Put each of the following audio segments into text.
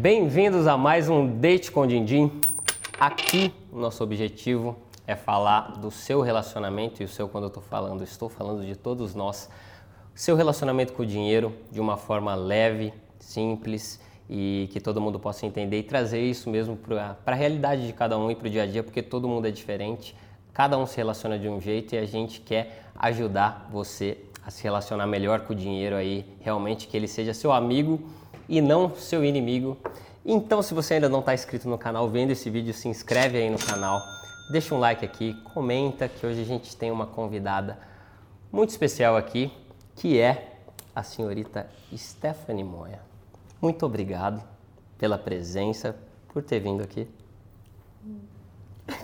Bem-vindos a mais um Date com Dindim. Aqui, nosso objetivo é falar do seu relacionamento e o seu, quando eu estou falando, estou falando de todos nós. Seu relacionamento com o dinheiro de uma forma leve, simples e que todo mundo possa entender e trazer isso mesmo para a realidade de cada um e para o dia a dia, porque todo mundo é diferente, cada um se relaciona de um jeito e a gente quer ajudar você a se relacionar melhor com o dinheiro aí, realmente que ele seja seu amigo e não seu inimigo. Então, se você ainda não está inscrito no canal, vendo esse vídeo, se inscreve aí no canal, deixa um like aqui, comenta que hoje a gente tem uma convidada muito especial aqui, que é a senhorita Stephanie Moya. Muito obrigado pela presença, por ter vindo aqui.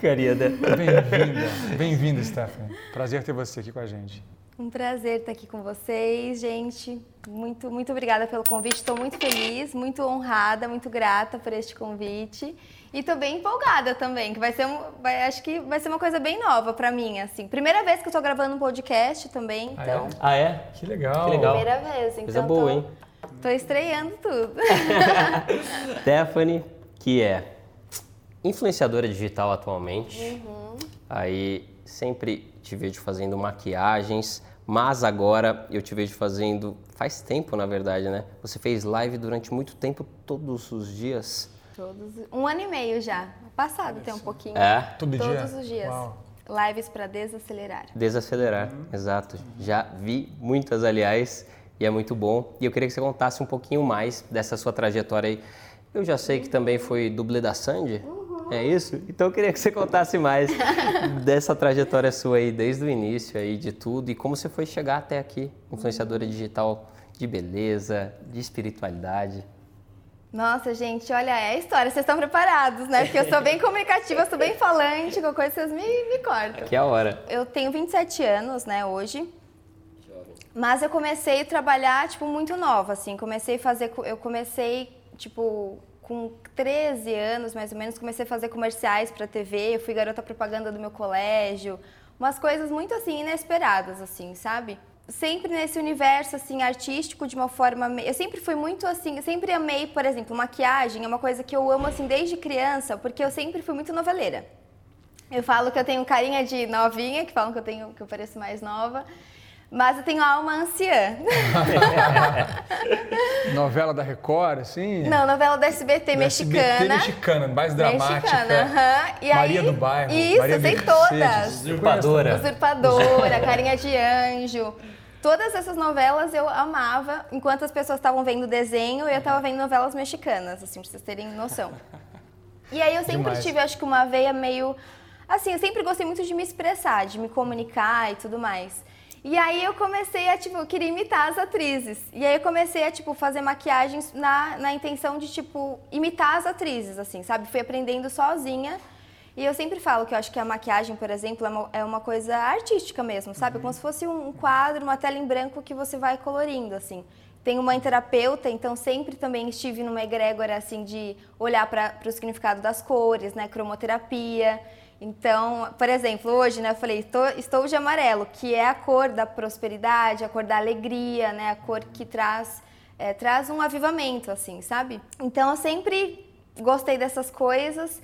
Carinha Bem-vinda, bem-vinda, Stephanie. Prazer ter você aqui com a gente. Um prazer estar aqui com vocês, gente. Muito, muito obrigada pelo convite. Estou muito feliz, muito honrada, muito grata por este convite. E estou bem empolgada também, que vai ser, um, vai, acho que vai ser uma coisa bem nova para mim, assim. Primeira vez que eu estou gravando um podcast também, ah, então. É? Ah, é? Que legal. Que legal. Primeira vez, então. Coisa boa, tô, hein? Tô estreando tudo. Stephanie, que é influenciadora digital atualmente. Uhum. Aí sempre te vejo fazendo maquiagens, mas agora eu te vejo fazendo faz tempo, na verdade, né? Você fez live durante muito tempo, todos os dias. Todos, um ano e meio já. Passado tem um pouquinho. É? Todo Todos dia? Todos os dias. Uau. Lives para desacelerar. Desacelerar, exato. Já vi muitas, aliás, e é muito bom. E eu queria que você contasse um pouquinho mais dessa sua trajetória aí. Eu já sei que também foi dublê da Sandy. É isso? Então eu queria que você contasse mais dessa trajetória sua aí, desde o início aí de tudo e como você foi chegar até aqui, influenciadora digital de beleza, de espiritualidade. Nossa, gente, olha, é a história. Vocês estão preparados, né? Porque eu sou bem comunicativa, sou bem falante, qualquer coisa vocês me, me cortam. Aqui é a hora. Eu tenho 27 anos, né, hoje. Mas eu comecei a trabalhar, tipo, muito nova, assim. Comecei a fazer... Eu comecei, tipo, com 13 anos, mais ou menos, comecei a fazer comerciais para TV, eu fui garota propaganda do meu colégio, umas coisas muito assim inesperadas assim, sabe? Sempre nesse universo assim artístico de uma forma, eu sempre fui muito assim, sempre amei, por exemplo, maquiagem, é uma coisa que eu amo assim desde criança, porque eu sempre fui muito noveleira. Eu falo que eu tenho carinha de novinha, que falam que eu tenho que eu pareço mais nova. Mas eu tenho alma anciã. novela da Record, assim? Não, novela da SBT da mexicana. SBT mexicana, mais dramática. Mexicana, aham. E Maria aí, do Bairro. Isso, Maria eu sei todas. Usurpadora. Usurpadora, Carinha de Anjo. Todas essas novelas eu amava, enquanto as pessoas estavam vendo desenho, eu estava vendo novelas mexicanas, assim, pra vocês terem noção. E aí eu sempre Demais. tive, acho que uma veia meio... Assim, eu sempre gostei muito de me expressar, de me comunicar e tudo mais. E aí eu comecei a, tipo, eu queria imitar as atrizes. E aí eu comecei a, tipo, fazer maquiagens na, na intenção de, tipo, imitar as atrizes, assim, sabe? Fui aprendendo sozinha. E eu sempre falo que eu acho que a maquiagem, por exemplo, é uma, é uma coisa artística mesmo, sabe? Como se fosse um quadro, uma tela em branco que você vai colorindo, assim. Tenho mãe terapeuta, então sempre também estive numa egrégora, assim, de olhar para o significado das cores, né? Cromoterapia. Então, por exemplo, hoje, né, eu falei, tô, estou de amarelo, que é a cor da prosperidade, a cor da alegria, né, a cor que traz, é, traz um avivamento, assim, sabe? Então, eu sempre gostei dessas coisas.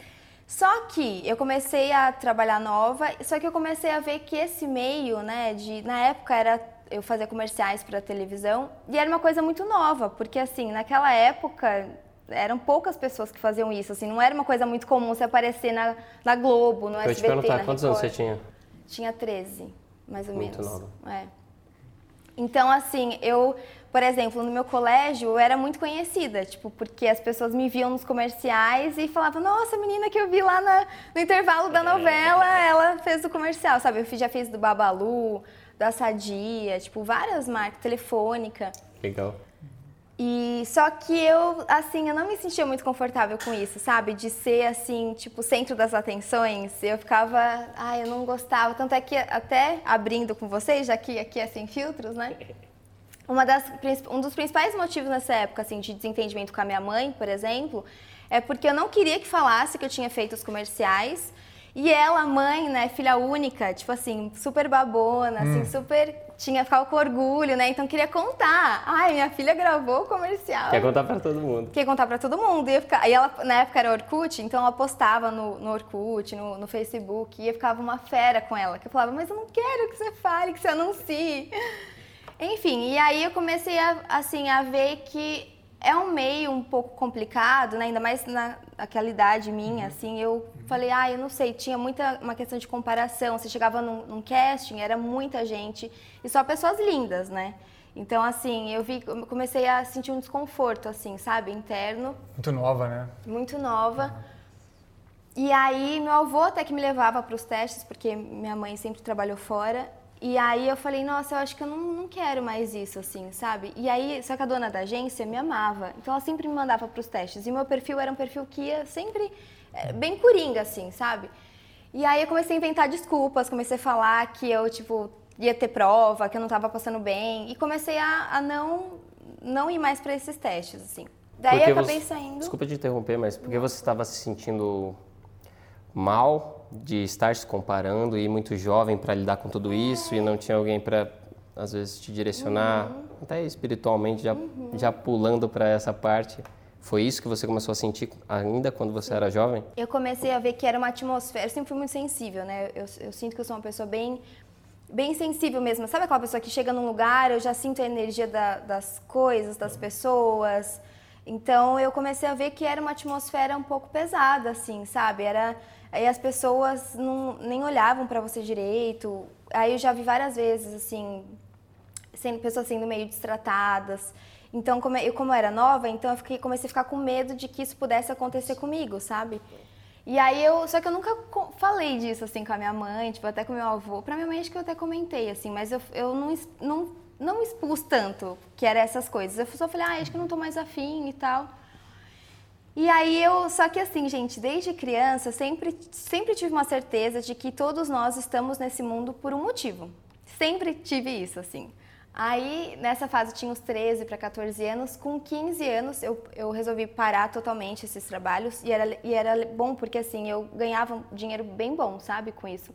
Só que eu comecei a trabalhar nova, só que eu comecei a ver que esse meio, né, de na época era eu fazia comerciais para televisão e era uma coisa muito nova, porque assim, naquela época eram poucas pessoas que faziam isso, assim, não era uma coisa muito comum você aparecer na, na Globo, no Eu ia te SBT, perguntar, quantos anos você Record. tinha? Tinha 13, mais ou Muito menos. nova. É. Então, assim, eu, por exemplo, no meu colégio, eu era muito conhecida, tipo, porque as pessoas me viam nos comerciais e falavam, nossa, a menina que eu vi lá na- no intervalo da novela, ela fez o comercial, sabe? Eu já fiz do Babalu, da Sadia, tipo, várias marcas, telefônica. Legal. E só que eu, assim, eu não me sentia muito confortável com isso, sabe? De ser, assim, tipo, centro das atenções. Eu ficava, ai, eu não gostava. Tanto é que, até abrindo com vocês, já que aqui é sem filtros, né? Uma das, um dos principais motivos nessa época, assim, de desentendimento com a minha mãe, por exemplo, é porque eu não queria que falasse que eu tinha feito os comerciais. E ela, mãe, né, filha única, tipo assim, super babona, assim, super tinha ficava com orgulho, né? Então queria contar. Ai, minha filha gravou o comercial. Quer contar pra todo mundo. Queria contar pra todo mundo. E, ficar, e ela, na época era Orkut, então ela postava no, no Orkut, no, no Facebook, e eu ficava uma fera com ela. Que eu falava, mas eu não quero que você fale, que você anuncie. Enfim, e aí eu comecei a, assim, a ver que é um meio um pouco complicado, né? ainda mais na, naquela idade minha, assim, eu falei, ah, eu não sei, tinha muita uma questão de comparação, você chegava num, num casting, era muita gente, e só pessoas lindas, né? Então, assim, eu vi, eu comecei a sentir um desconforto, assim, sabe, interno. Muito nova, né? Muito nova. E aí, meu avô até que me levava para os testes, porque minha mãe sempre trabalhou fora. E aí eu falei, nossa, eu acho que eu não, não quero mais isso, assim, sabe? E aí, só que a dona da agência me amava, então ela sempre me mandava para os testes. E meu perfil era um perfil que ia sempre é, bem coringa, assim, sabe? E aí eu comecei a inventar desculpas, comecei a falar que eu, tipo, ia ter prova, que eu não estava passando bem. E comecei a, a não, não ir mais para esses testes, assim. Daí Porque eu acabei você- saindo. Desculpa te interromper, mas porque você estava se sentindo mal de estar se comparando e muito jovem para lidar com tudo isso e não tinha alguém para às vezes te direcionar, Uhum. até espiritualmente já já pulando para essa parte. Foi isso que você começou a sentir ainda quando você era jovem? Eu comecei a ver que era uma atmosfera, eu sempre fui muito sensível, né? Eu, eu sinto que eu sou uma pessoa bem, bem sensível mesmo. Sabe aquela pessoa que chega num lugar, eu já sinto a energia da- das coisas, das pessoas. Então eu comecei a ver que era uma atmosfera um pouco pesada, assim, sabe? Era aí as pessoas não, nem olhavam para você direito. Aí eu já vi várias vezes, assim, sendo pessoas sendo meio destratadas. Então, como eu, como eu era nova, então eu fiquei, comecei a ficar com medo de que isso pudesse acontecer comigo, sabe? E aí eu, só que eu nunca falei disso assim com a minha mãe, tipo, até com meu avô. Pra minha mãe acho que eu até comentei assim, mas eu, eu não, não não expus tanto que era essas coisas. Eu só falei: "Ah, acho que não tô mais afim" e tal. E aí eu, só que assim, gente, desde criança, sempre, sempre tive uma certeza de que todos nós estamos nesse mundo por um motivo. Sempre tive isso, assim. Aí, nessa fase, tinha uns 13 para 14 anos. Com 15 anos, eu, eu resolvi parar totalmente esses trabalhos. E era, e era bom porque, assim, eu ganhava um dinheiro bem bom, sabe, com isso.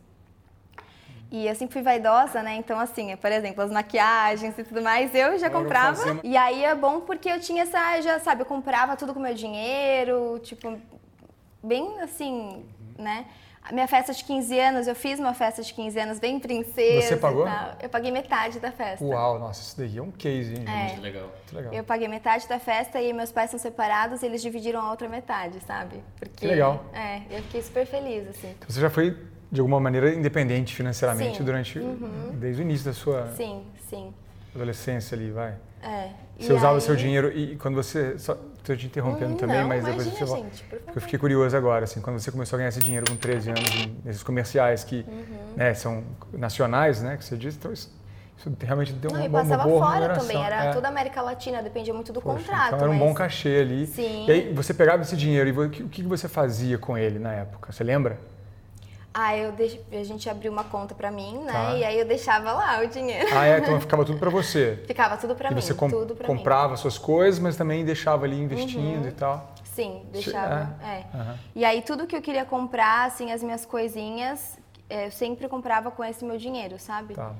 E eu sempre fui vaidosa, né? Então, assim, por exemplo, as maquiagens e tudo mais, eu já comprava. E aí é bom porque eu tinha essa, já sabe, eu comprava tudo com meu dinheiro, tipo, bem assim, né? A minha festa de 15 anos, eu fiz uma festa de 15 anos bem princesa. Você pagou? E tal. Eu paguei metade da festa. Uau, nossa, isso daí é um case, hein, É. legal. Muito legal. Eu paguei metade da festa e meus pais são separados, eles dividiram a outra metade, sabe? Porque, Que legal. É, eu fiquei super feliz, assim. Então, Você já foi, de alguma maneira, independente financeiramente Sim. Uhum. durante, desde o início da sua Sim, sim. adolescência ali, vai. É. Você E usava o aí- seu dinheiro e quando você. Só, tô te interrompendo Hum, também, não, mas depois você gente, Porque eu fiquei curioso agora, assim, quando você começou a ganhar esse dinheiro com 13 anos nesses comerciais que Uhum. né, são nacionais, né? Que você disse, então isso, isso realmente deu Não, uma, e boa- uma passava fora também, era É. toda a América Latina, dependia muito do Poxa, contrato. Então era um mas... bom cachê ali. Sim. E aí você pegava esse dinheiro e o que, o que você fazia com ele na época? Você lembra? Ah, eu deix... a gente abriu uma conta pra mim, né? Tá. E aí eu deixava lá o dinheiro. Ah, é, então ficava tudo para você. Ficava tudo pra e mim, você com- tudo pra mim. Uhum. comprava suas coisas, mas também deixava ali investindo e tal. Sim, deixava. É. Aham. E aí tudo que eu queria comprar, assim, as minhas coisinhas, é, eu sempre comprava com esse meu dinheiro, sabe? Tá.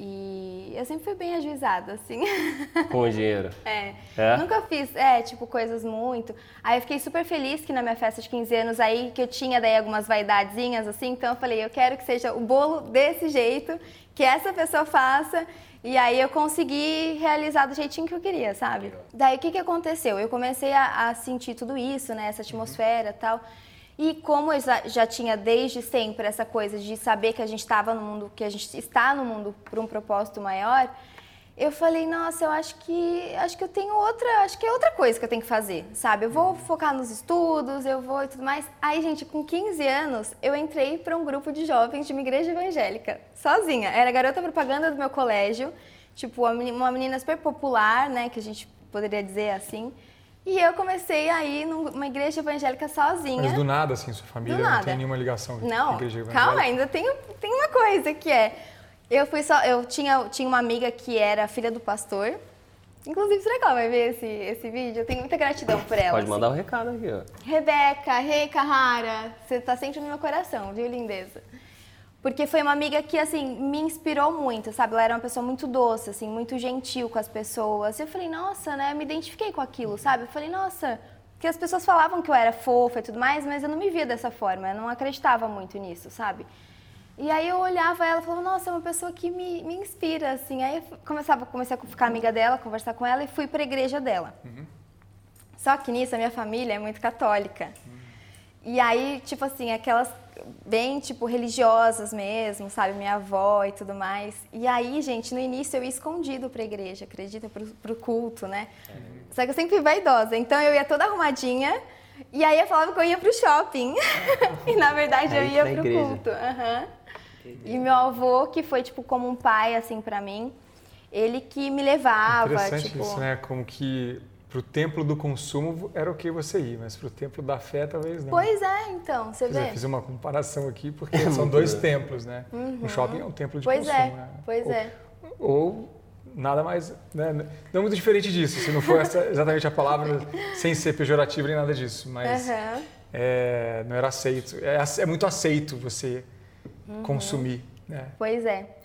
E eu sempre fui bem ajuizada, assim. Com o dinheiro. É. É? Nunca fiz, é, tipo, coisas muito. Aí eu fiquei super feliz que na minha festa de 15 anos aí, que eu tinha daí algumas vaidadezinhas, assim, então eu falei, eu quero que seja o bolo desse jeito, que essa pessoa faça. E aí eu consegui realizar do jeitinho que eu queria, sabe? Daí o que, que aconteceu? Eu comecei a, a sentir tudo isso, né? Essa atmosfera e tal. E como eu já, tinha desde sempre essa coisa de saber que a gente estava no mundo, que a gente está no mundo por um propósito maior, eu falei, nossa, eu acho que acho que eu tenho outra, acho que é outra coisa que eu tenho que fazer, sabe? Eu vou focar nos estudos, eu vou e tudo mais. Aí, gente, com 15 anos, eu entrei para um grupo de jovens de uma igreja evangélica, sozinha. Era garota propaganda do meu colégio, tipo, uma menina super popular, né, que a gente poderia dizer assim. E eu comecei a ir numa igreja evangélica sozinha. Mas do nada, assim, sua família Do não nada. tem nenhuma ligação com a Não, igreja evangélica? calma, ainda tem, tem uma coisa que é. Eu fui só. Eu tinha, tinha uma amiga que era filha do pastor. Inclusive, será que ela vai ver esse, esse vídeo? Eu tenho muita gratidão por ela. Pode assim. mandar o recado aqui, ó. Rebeca, Rei Carrara, você tá sempre no meu coração, viu, lindeza? Porque foi uma amiga que, assim, me inspirou muito, sabe? Ela era uma pessoa muito doce, assim, muito gentil com as pessoas. Eu falei, nossa, né? Eu me identifiquei com aquilo, sabe? Eu falei, nossa, que as pessoas falavam que eu era fofa e tudo mais, mas eu não me via dessa forma, eu não acreditava muito nisso, sabe? E aí eu olhava ela e falava, nossa, é uma pessoa que me, me inspira, assim. Aí eu começava, comecei a ficar amiga dela, conversar com ela e fui para a igreja dela. Uhum. Só que nisso a minha família é muito católica. Uhum. E aí, tipo assim, aquelas bem, tipo, religiosas mesmo, sabe? Minha avó e tudo mais. E aí, gente, no início eu ia escondido pra igreja, acredita? Pro, pro culto, né? Uhum. Só que eu sempre vaidosa. Então eu ia toda arrumadinha. E aí eu falava que eu ia pro shopping. e na verdade eu ia pro igreja. culto. Uhum. E meu avô, que foi, tipo, como um pai, assim, pra mim, ele que me levava. Interessante tipo... isso, né? Como que para o templo do consumo era ok você ir, mas para o templo da fé talvez não. Pois é, então, você vê. Eu fiz uma comparação aqui porque é são dois templos, né? Uhum. O shopping é um templo de pois consumo. É, né? Pois ou, é. Ou nada mais, né? não muito diferente disso, se não for essa, exatamente a palavra, sem ser pejorativo nem nada disso, mas uhum. é, não era aceito. É, é muito aceito você uhum. consumir. Né? Pois é.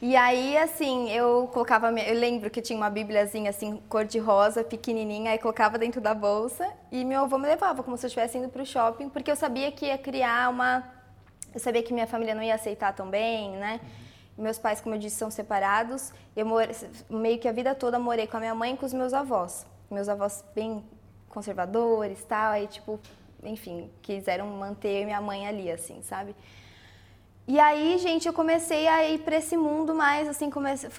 E aí, assim, eu colocava. Eu lembro que tinha uma bíbliazinha, assim, cor-de-rosa, pequenininha, aí colocava dentro da bolsa e meu avô me levava como se eu estivesse indo para o shopping, porque eu sabia que ia criar uma. Eu sabia que minha família não ia aceitar tão bem, né? Uhum. Meus pais, como eu disse, são separados. Eu more... meio que a vida toda morei com a minha mãe e com os meus avós. Meus avós bem conservadores tal, aí, tipo, enfim, quiseram manter minha mãe ali, assim, sabe? E aí, gente, eu comecei a ir para esse mundo mais, assim,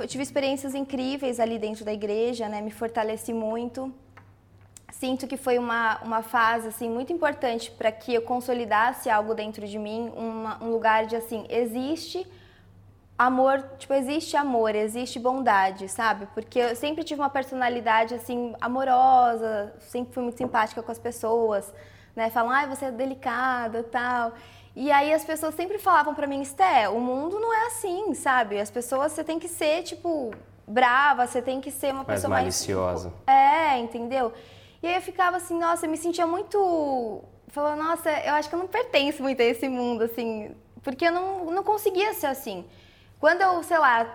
tive experiências incríveis ali dentro da igreja, né? Me fortaleci muito. Sinto que foi uma, uma fase, assim, muito importante para que eu consolidasse algo dentro de mim, uma, um lugar de, assim, existe amor, tipo, existe amor, existe bondade, sabe? Porque eu sempre tive uma personalidade, assim, amorosa, sempre fui muito simpática com as pessoas, né? Falam, ai, você é delicada, tal... E aí as pessoas sempre falavam para mim, Esté, o mundo não é assim, sabe? As pessoas, você tem que ser, tipo, brava, você tem que ser uma mais pessoa maliciosa. mais... É, entendeu? E aí eu ficava assim, nossa, eu me sentia muito... Falando, nossa, eu acho que eu não pertenço muito a esse mundo, assim, porque eu não, não conseguia ser assim. Quando eu, sei lá,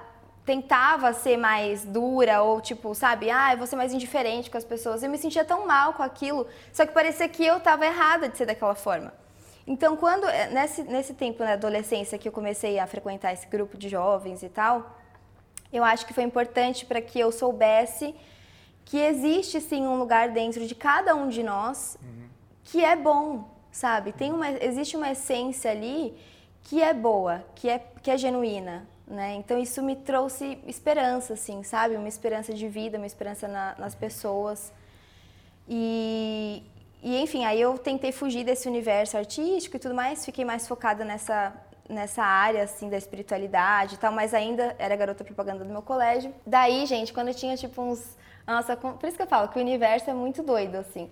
tentava ser mais dura ou tipo, sabe, ah, eu vou ser mais indiferente com as pessoas, eu me sentia tão mal com aquilo, só que parecia que eu estava errada de ser daquela forma. Então, quando eh, nesse, nesse tempo na adolescência que eu comecei a frequentar esse grupo de jovens e tal, eu acho que foi importante para que eu soubesse que existe sim um lugar dentro de cada um de nós uhum. que é bom, sabe? Tem uma, existe uma essência ali que é boa, que é, que é genuína, né? Então isso me trouxe esperança, assim, sabe? Uma esperança de vida, uma esperança na, nas pessoas. E, e enfim, aí eu tentei fugir desse universo artístico e tudo mais, fiquei mais focada nessa nessa área assim da espiritualidade e tal, mas ainda era garota propaganda do meu colégio. Daí, gente, quando eu tinha tipo uns, nossa, por isso que eu falo que o universo é muito doido assim.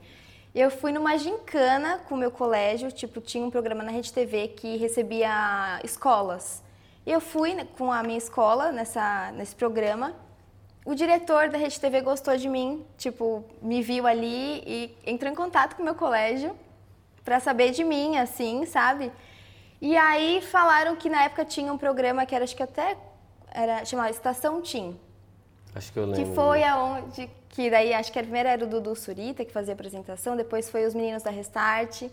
Eu fui numa gincana com o meu colégio, tipo, tinha um programa na Rede TV que recebia escolas. E eu fui com a minha escola nessa nesse programa o diretor da Rede TV gostou de mim, tipo, me viu ali e entrou em contato com o meu colégio para saber de mim, assim, sabe? E aí falaram que na época tinha um programa que era, acho que até era chamado Estação Tim. Acho que eu lembro. Que foi aonde que daí acho que a primeira era o Dudu Surita que fazia a apresentação, depois foi os meninos da Restart.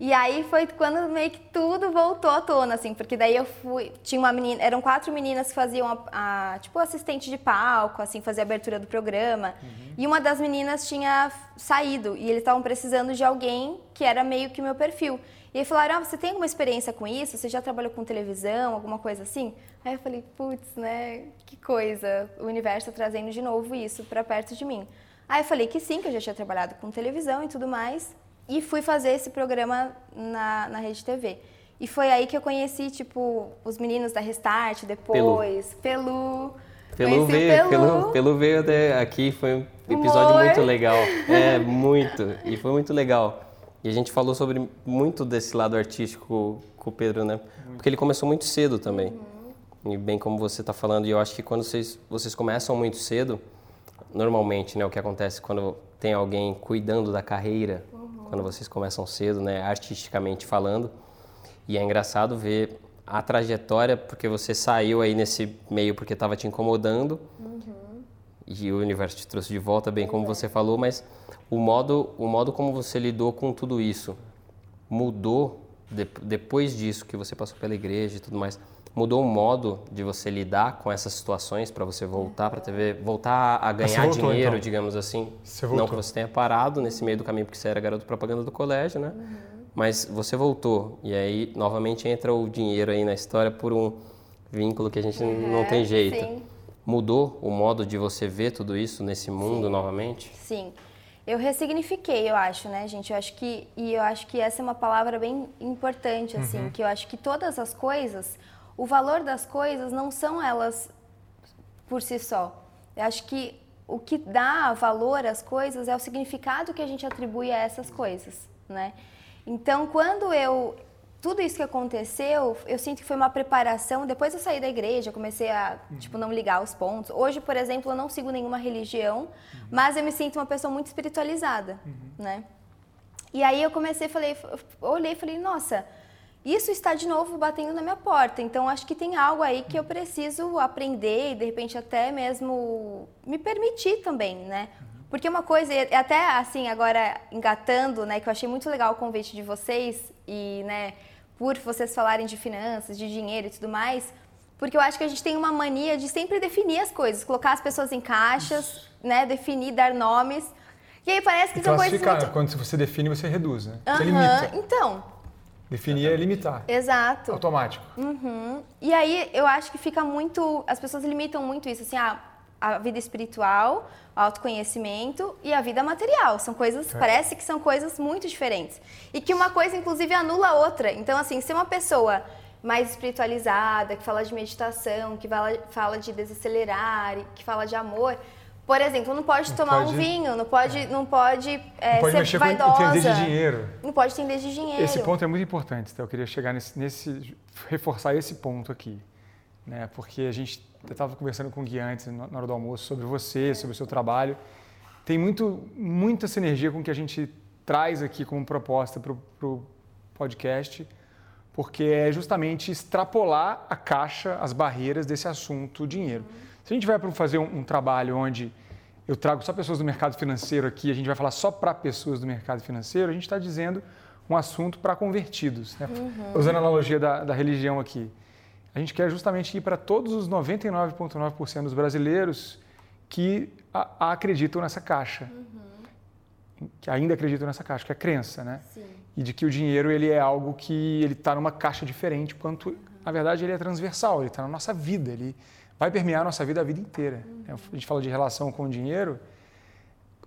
E aí foi quando meio que tudo voltou à tona, assim, porque daí eu fui. Tinha uma menina, eram quatro meninas que faziam a, a tipo assistente de palco, assim, fazia a abertura do programa. Uhum. E uma das meninas tinha saído e eles estavam precisando de alguém que era meio que meu perfil. E aí falaram: ah, você tem alguma experiência com isso? Você já trabalhou com televisão, alguma coisa assim? Aí eu falei: putz, né? Que coisa, o universo trazendo de novo isso para perto de mim. Aí eu falei que sim, que eu já tinha trabalhado com televisão e tudo mais e fui fazer esse programa na, na Rede TV. E foi aí que eu conheci, tipo, os meninos da Restart depois, Pelu. Pelu, veio, Pelu. Pelu, veio até aqui, foi um episódio Humor. muito legal. É, muito. E foi muito legal. E a gente falou sobre muito desse lado artístico com o Pedro, né? Porque ele começou muito cedo também. Uhum. E bem como você está falando, e eu acho que quando vocês, vocês começam muito cedo, normalmente, né, o que acontece quando tem alguém cuidando da carreira, quando vocês começam cedo, né, artisticamente falando. E é engraçado ver a trajetória, porque você saiu aí nesse meio porque estava te incomodando uhum. e o universo te trouxe de volta, bem como você falou, mas o modo, o modo como você lidou com tudo isso mudou de, depois disso que você passou pela igreja e tudo mais? Mudou o modo de você lidar com essas situações para você voltar para TV, voltar a ganhar voltou, dinheiro, então. digamos assim? Você Não que você tenha parado nesse meio do caminho porque você era garoto propaganda do colégio, né? Uhum mas você voltou e aí novamente entra o dinheiro aí na história por um vínculo que a gente uhum, não tem jeito. Sim. Mudou o modo de você ver tudo isso nesse mundo sim. novamente? Sim. Eu ressignifiquei, eu acho, né, gente? Eu acho que e eu acho que essa é uma palavra bem importante assim, uhum. que eu acho que todas as coisas, o valor das coisas não são elas por si só. Eu acho que o que dá valor às coisas é o significado que a gente atribui a essas coisas, né? Então, quando eu tudo isso que aconteceu, eu sinto que foi uma preparação. Depois eu saí da igreja, comecei a, uhum. tipo, não ligar os pontos. Hoje, por exemplo, eu não sigo nenhuma religião, uhum. mas eu me sinto uma pessoa muito espiritualizada, uhum. né? E aí eu comecei, falei, olhei e falei, nossa, isso está de novo batendo na minha porta. Então acho que tem algo aí que eu preciso aprender e de repente até mesmo me permitir também, né? Porque uma coisa, até assim, agora engatando, né, que eu achei muito legal o convite de vocês e, né, por vocês falarem de finanças, de dinheiro e tudo mais, porque eu acho que a gente tem uma mania de sempre definir as coisas, colocar as pessoas em caixas, né, definir, dar nomes. E aí parece que e são coisas muito... quando você define, você reduz, né? Você limita. Então, Definir é limitar. Exato. Automático. Uhum. E aí eu acho que fica muito. As pessoas limitam muito isso, assim, ah, a vida espiritual, o autoconhecimento e a vida material. São coisas, é. parece que são coisas muito diferentes. E que uma coisa, inclusive, anula a outra. Então, assim, se uma pessoa mais espiritualizada, que fala de meditação, que fala, fala de desacelerar, que fala de amor, por exemplo, não pode não tomar pode, um vinho, não pode, é. não pode, é, não pode ser mexer vaidosa. Com entender de dinheiro. Não pode entender de dinheiro. Esse ponto é muito importante, então eu queria chegar nesse, nesse reforçar esse ponto aqui, né? Porque a gente eu estava conversando com o Gui antes, na hora do almoço, sobre você, sobre o seu trabalho. Tem muito, muita sinergia com o que a gente traz aqui como proposta para o podcast, porque é justamente extrapolar a caixa, as barreiras desse assunto dinheiro. Se a gente vai para fazer um, um, trabalho onde eu trago só pessoas do mercado financeiro aqui, a gente vai falar só para pessoas do mercado financeiro, a gente está dizendo um assunto para convertidos. Né? Uhum. Usando a analogia da, da religião aqui. A gente quer justamente ir para todos os 99,9% dos brasileiros que a, a acreditam nessa caixa. Uhum. Que ainda acreditam nessa caixa, que é a crença, né? Sim. E de que o dinheiro ele é algo que ele está numa caixa diferente, quanto, uhum. na verdade, ele é transversal, ele está na nossa vida, ele vai permear a nossa vida a vida inteira. Uhum. A gente fala de relação com o dinheiro,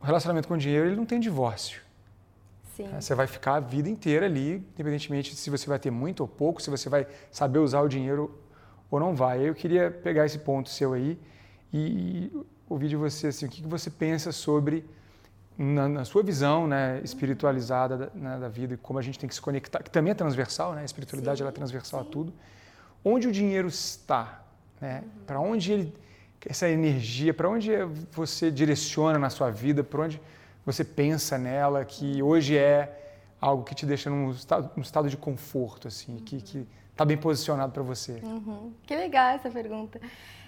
o relacionamento com o dinheiro ele não tem divórcio. Sim. É, você vai ficar a vida inteira ali, independentemente se você vai ter muito ou pouco, se você vai saber usar o dinheiro ou não vai. Eu queria pegar esse ponto seu aí e ouvir de você assim, o que você pensa sobre, na, na sua visão né, espiritualizada da, né, da, vida, como a gente tem que se conectar, que também é transversal, né? a espiritualidade sim, ela é transversal sim. a tudo. Onde o dinheiro está? Né? Uhum. Para onde ele, essa energia, para onde você direciona na sua vida, para onde você pensa nela, que hoje é algo que te deixa num estado, num estado de conforto, assim, uhum. que está bem posicionado para você? Uhum. Que legal essa pergunta.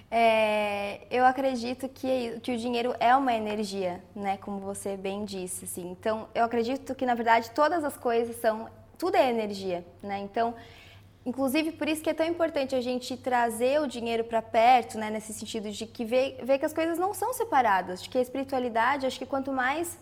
É, eu acredito que, que o dinheiro é uma energia, né? Como você bem disse, assim. Então, eu acredito que na verdade todas as coisas são, tudo é energia, né? Então, inclusive por isso que é tão importante a gente trazer o dinheiro para perto, né? Nesse sentido de que ver que as coisas não são separadas, de que a espiritualidade, acho que quanto mais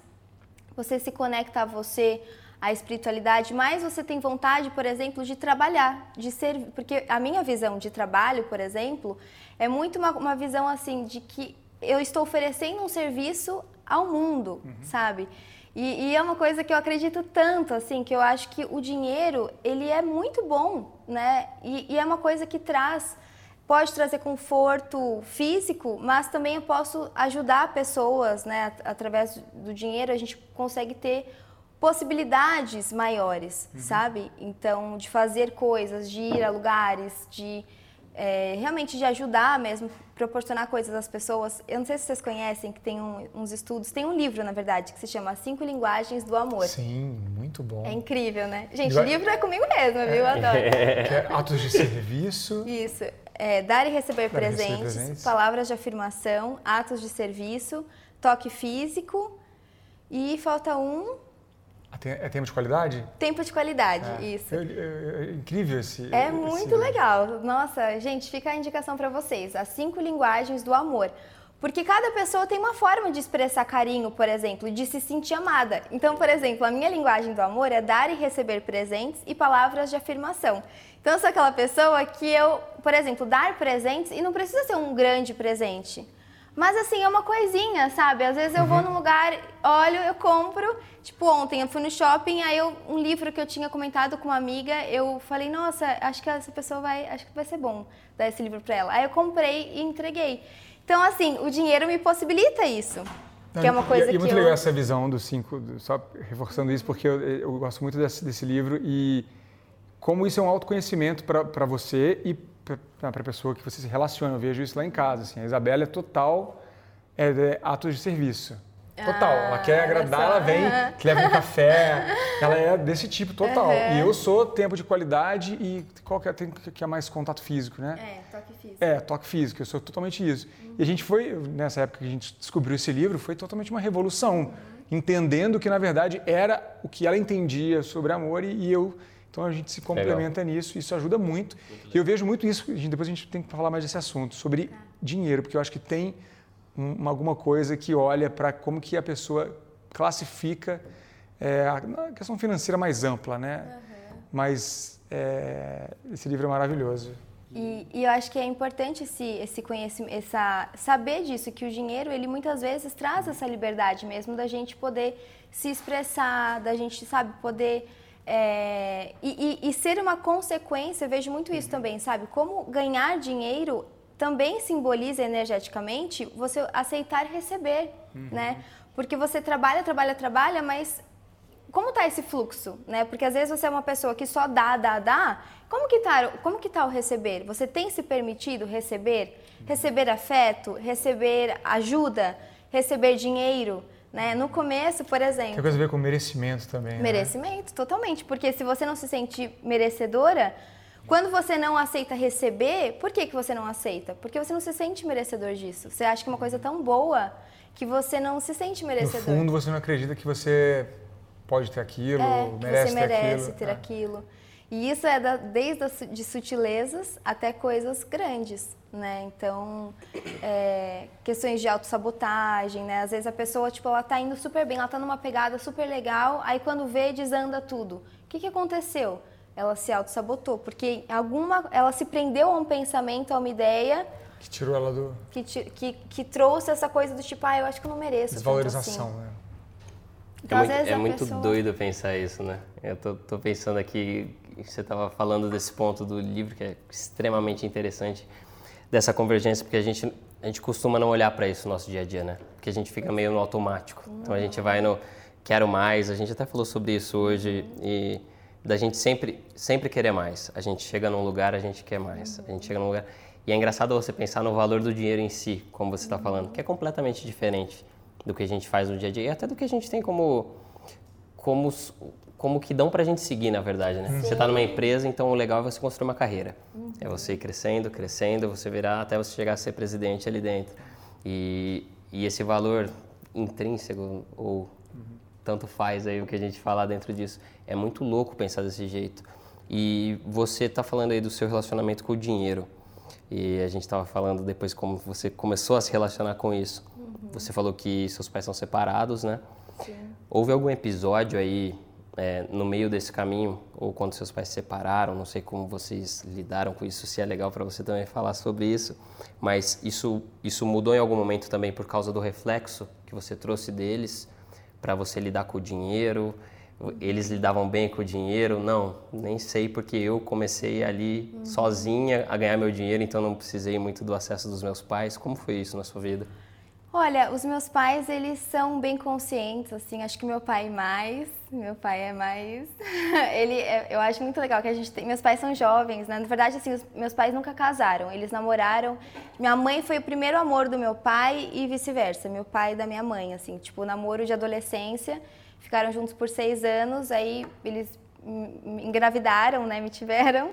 você se conecta a você, a espiritualidade, mais você tem vontade, por exemplo, de trabalhar, de ser, porque a minha visão de trabalho, por exemplo, é muito uma, uma visão assim de que eu estou oferecendo um serviço ao mundo, uhum. sabe? E, e, é uma coisa que eu acredito tanto, assim, que eu acho que o dinheiro, ele é muito bom, né? E, e é uma coisa que traz pode trazer conforto físico, mas também eu posso ajudar pessoas, né? Através do dinheiro a gente consegue ter possibilidades maiores, uhum. sabe? Então, de fazer coisas, de ir a lugares, de é, realmente de ajudar mesmo, proporcionar coisas às pessoas. Eu não sei se vocês conhecem, que tem um, uns estudos, tem um livro, na verdade, que se chama Cinco Linguagens do Amor. Sim, muito bom. É incrível, né? Gente, livro é comigo mesmo, viu? Eu adoro. É, atos de serviço. Isso. É, dar e receber, dar presentes, receber presentes, palavras de afirmação, atos de serviço, toque físico e falta um é tempo de qualidade? Tempo de qualidade, é. isso. É, é, incrível esse. É muito esse... legal. Nossa, gente, fica a indicação para vocês: as cinco linguagens do amor. Porque cada pessoa tem uma forma de expressar carinho, por exemplo, de se sentir amada. Então, por exemplo, a minha linguagem do amor é dar e receber presentes e palavras de afirmação. Então, eu sou aquela pessoa que eu, por exemplo, dar presentes e não precisa ser um grande presente. Mas assim, é uma coisinha, sabe? Às vezes eu uhum. vou num lugar, olho, eu compro. Tipo, ontem eu fui no shopping, aí eu, um livro que eu tinha comentado com uma amiga, eu falei, nossa, acho que essa pessoa vai, acho que vai ser bom dar esse livro para ela. Aí eu comprei e entreguei. Então, assim, o dinheiro me possibilita isso. Que é uma coisa e, e muito eu... legal essa visão dos cinco, só reforçando isso, porque eu, eu gosto muito desse, desse livro e como isso é um autoconhecimento para você e para a pessoa que você se relaciona. Eu vejo isso lá em casa. Assim. A Isabela é total é, é, atos de serviço. Total. Ah, ela quer agradar, ela vem, uhum. que leva um café. Ela é desse tipo, total. Uhum. E eu sou tempo de qualidade e qual que é, tem, que é mais contato físico, né? É, toque físico. É, toque físico. Eu sou totalmente isso. Uhum. E a gente foi, nessa época que a gente descobriu esse livro, foi totalmente uma revolução. Uhum. Entendendo que, na verdade, era o que ela entendia sobre amor e, e eu então a gente se complementa Legal. nisso, isso ajuda muito. muito e eu vejo muito isso, depois a gente tem que falar mais desse assunto, sobre tá. dinheiro, porque eu acho que tem uma, alguma coisa que olha para como que a pessoa classifica é, a questão financeira mais ampla, né? Uhum. Mas é, esse livro é maravilhoso. E, e, eu acho que é importante esse, esse conhecimento, essa, saber disso, que o dinheiro, ele muitas vezes traz essa liberdade mesmo da gente poder se expressar, da gente, sabe, poder é, e, e, e, ser uma consequência, eu vejo muito isso também, sabe? Como ganhar dinheiro também simboliza energeticamente você aceitar receber, uhum. né? Porque você trabalha, trabalha, trabalha, mas como está esse fluxo, né? Porque às vezes você é uma pessoa que só dá, dá, dá. Como que tá, como que tá o receber? Você tem se permitido receber? Receber afeto, receber ajuda, receber dinheiro? Né? No começo, por exemplo. Tem coisa a ver com merecimento também. Né? Merecimento, né? totalmente. Porque se você não se sente merecedora, quando você não aceita receber, por que, que você não aceita? Porque você não se sente merecedor disso. Você acha que é uma coisa tão boa que você não se sente merecedor. No fundo, você não acredita que você pode ter aquilo, é, merece, você merece ter aquilo. ter é. aquilo. E isso é da, desde as, de sutilezas até coisas grandes, né? Então, é, questões de autossabotagem, né? Às vezes a pessoa, tipo, ela tá indo super bem, ela tá numa pegada super legal, aí quando vê, desanda tudo. O que, que aconteceu? Ela se autossabotou, porque alguma, ela se prendeu a um pensamento, a uma ideia... Que tirou ela do... Que, que, que trouxe essa coisa do tipo, ah, eu acho que eu não mereço Desvalorização, assim. né? Então, é muito, é muito pessoa... doido pensar isso, né? Eu tô, tô pensando aqui você estava falando desse ponto do livro que é extremamente interessante dessa convergência porque a gente a gente costuma não olhar para isso no nosso dia a dia né porque a gente fica meio no automático então a gente vai no quero mais a gente até falou sobre isso hoje e da gente sempre sempre querer mais a gente chega num lugar a gente quer mais a gente chega num lugar e é engraçado você pensar no valor do dinheiro em si como você está falando que é completamente diferente do que a gente faz no dia a dia e até do que a gente tem como como como que dão para a gente seguir, na verdade, né? Sim. Você está numa empresa, então o legal é você construir uma carreira. Uhum. É você ir crescendo, crescendo, você virar até você chegar a ser presidente ali dentro. E, e esse valor intrínseco, ou uhum. Tanto faz aí o que a gente falar dentro disso, é muito louco pensar desse jeito. E você está falando aí do seu relacionamento com o dinheiro. E a gente estava falando depois como você começou a se relacionar com isso. Uhum. Você falou que seus pais são separados, né? Sim. Houve algum episódio aí é, no meio desse caminho, ou quando seus pais se separaram, não sei como vocês lidaram com isso, se é legal para você também falar sobre isso, mas isso, isso mudou em algum momento também por causa do reflexo que você trouxe deles para você lidar com o dinheiro. Eles lidavam bem com o dinheiro? Não, nem sei, porque eu comecei ali uhum. sozinha a ganhar meu dinheiro, então não precisei muito do acesso dos meus pais. Como foi isso na sua vida? Olha, os meus pais, eles são bem conscientes, assim, acho que meu pai mais, meu pai é mais, ele, é, eu acho muito legal que a gente tem, meus pais são jovens, né, na verdade, assim, os, meus pais nunca casaram, eles namoraram, minha mãe foi o primeiro amor do meu pai e vice-versa, meu pai da minha mãe, assim, tipo, namoro de adolescência, ficaram juntos por seis anos, aí eles engravidaram, né, me tiveram,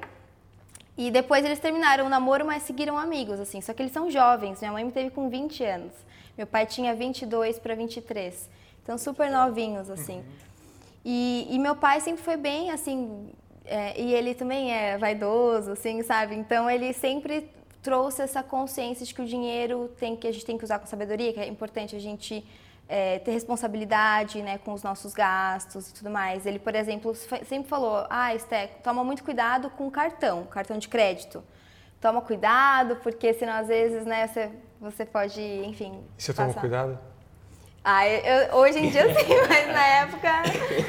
e depois eles terminaram o namoro, mas seguiram amigos, assim, só que eles são jovens, minha mãe me teve com 20 anos, meu pai tinha 22 para 23. Então, super novinhos, assim. Uhum. E, e, meu pai sempre foi bem, assim, é, e ele também é vaidoso, assim, sabe? Então, ele sempre trouxe essa consciência de que o dinheiro tem que a gente tem que usar com sabedoria, que é importante a gente é, ter responsabilidade né, com os nossos gastos e tudo mais. Ele, por exemplo, sempre falou: Ah, Esté, toma muito cuidado com cartão, cartão de crédito. Toma cuidado, porque senão às vezes né, você você pode, enfim. E você tomou cuidado? Ah, eu, hoje em dia sim, mas na época.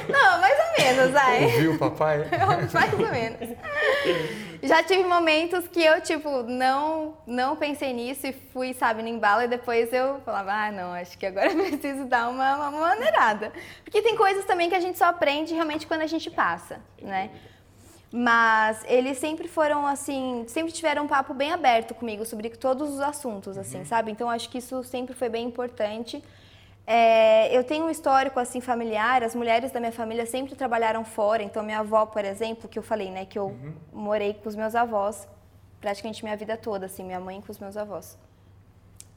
Não, mais ou menos, ai. Ouviu o papai? mais ou menos. Já tive momentos que eu, tipo, não, não pensei nisso e fui, sabe, no embalo e depois eu falava, ah, não, acho que agora preciso dar uma, uma maneirada. Porque tem coisas também que a gente só aprende realmente quando a gente passa, né? Mas eles sempre foram assim, sempre tiveram um papo bem aberto comigo sobre todos os assuntos, assim, uhum. sabe? Então acho que isso sempre foi bem importante. É, eu tenho um histórico assim familiar, as mulheres da minha família sempre trabalharam fora, então minha avó, por exemplo, que eu falei, né, que eu uhum. morei com os meus avós praticamente minha vida toda, assim, minha mãe com os meus avós.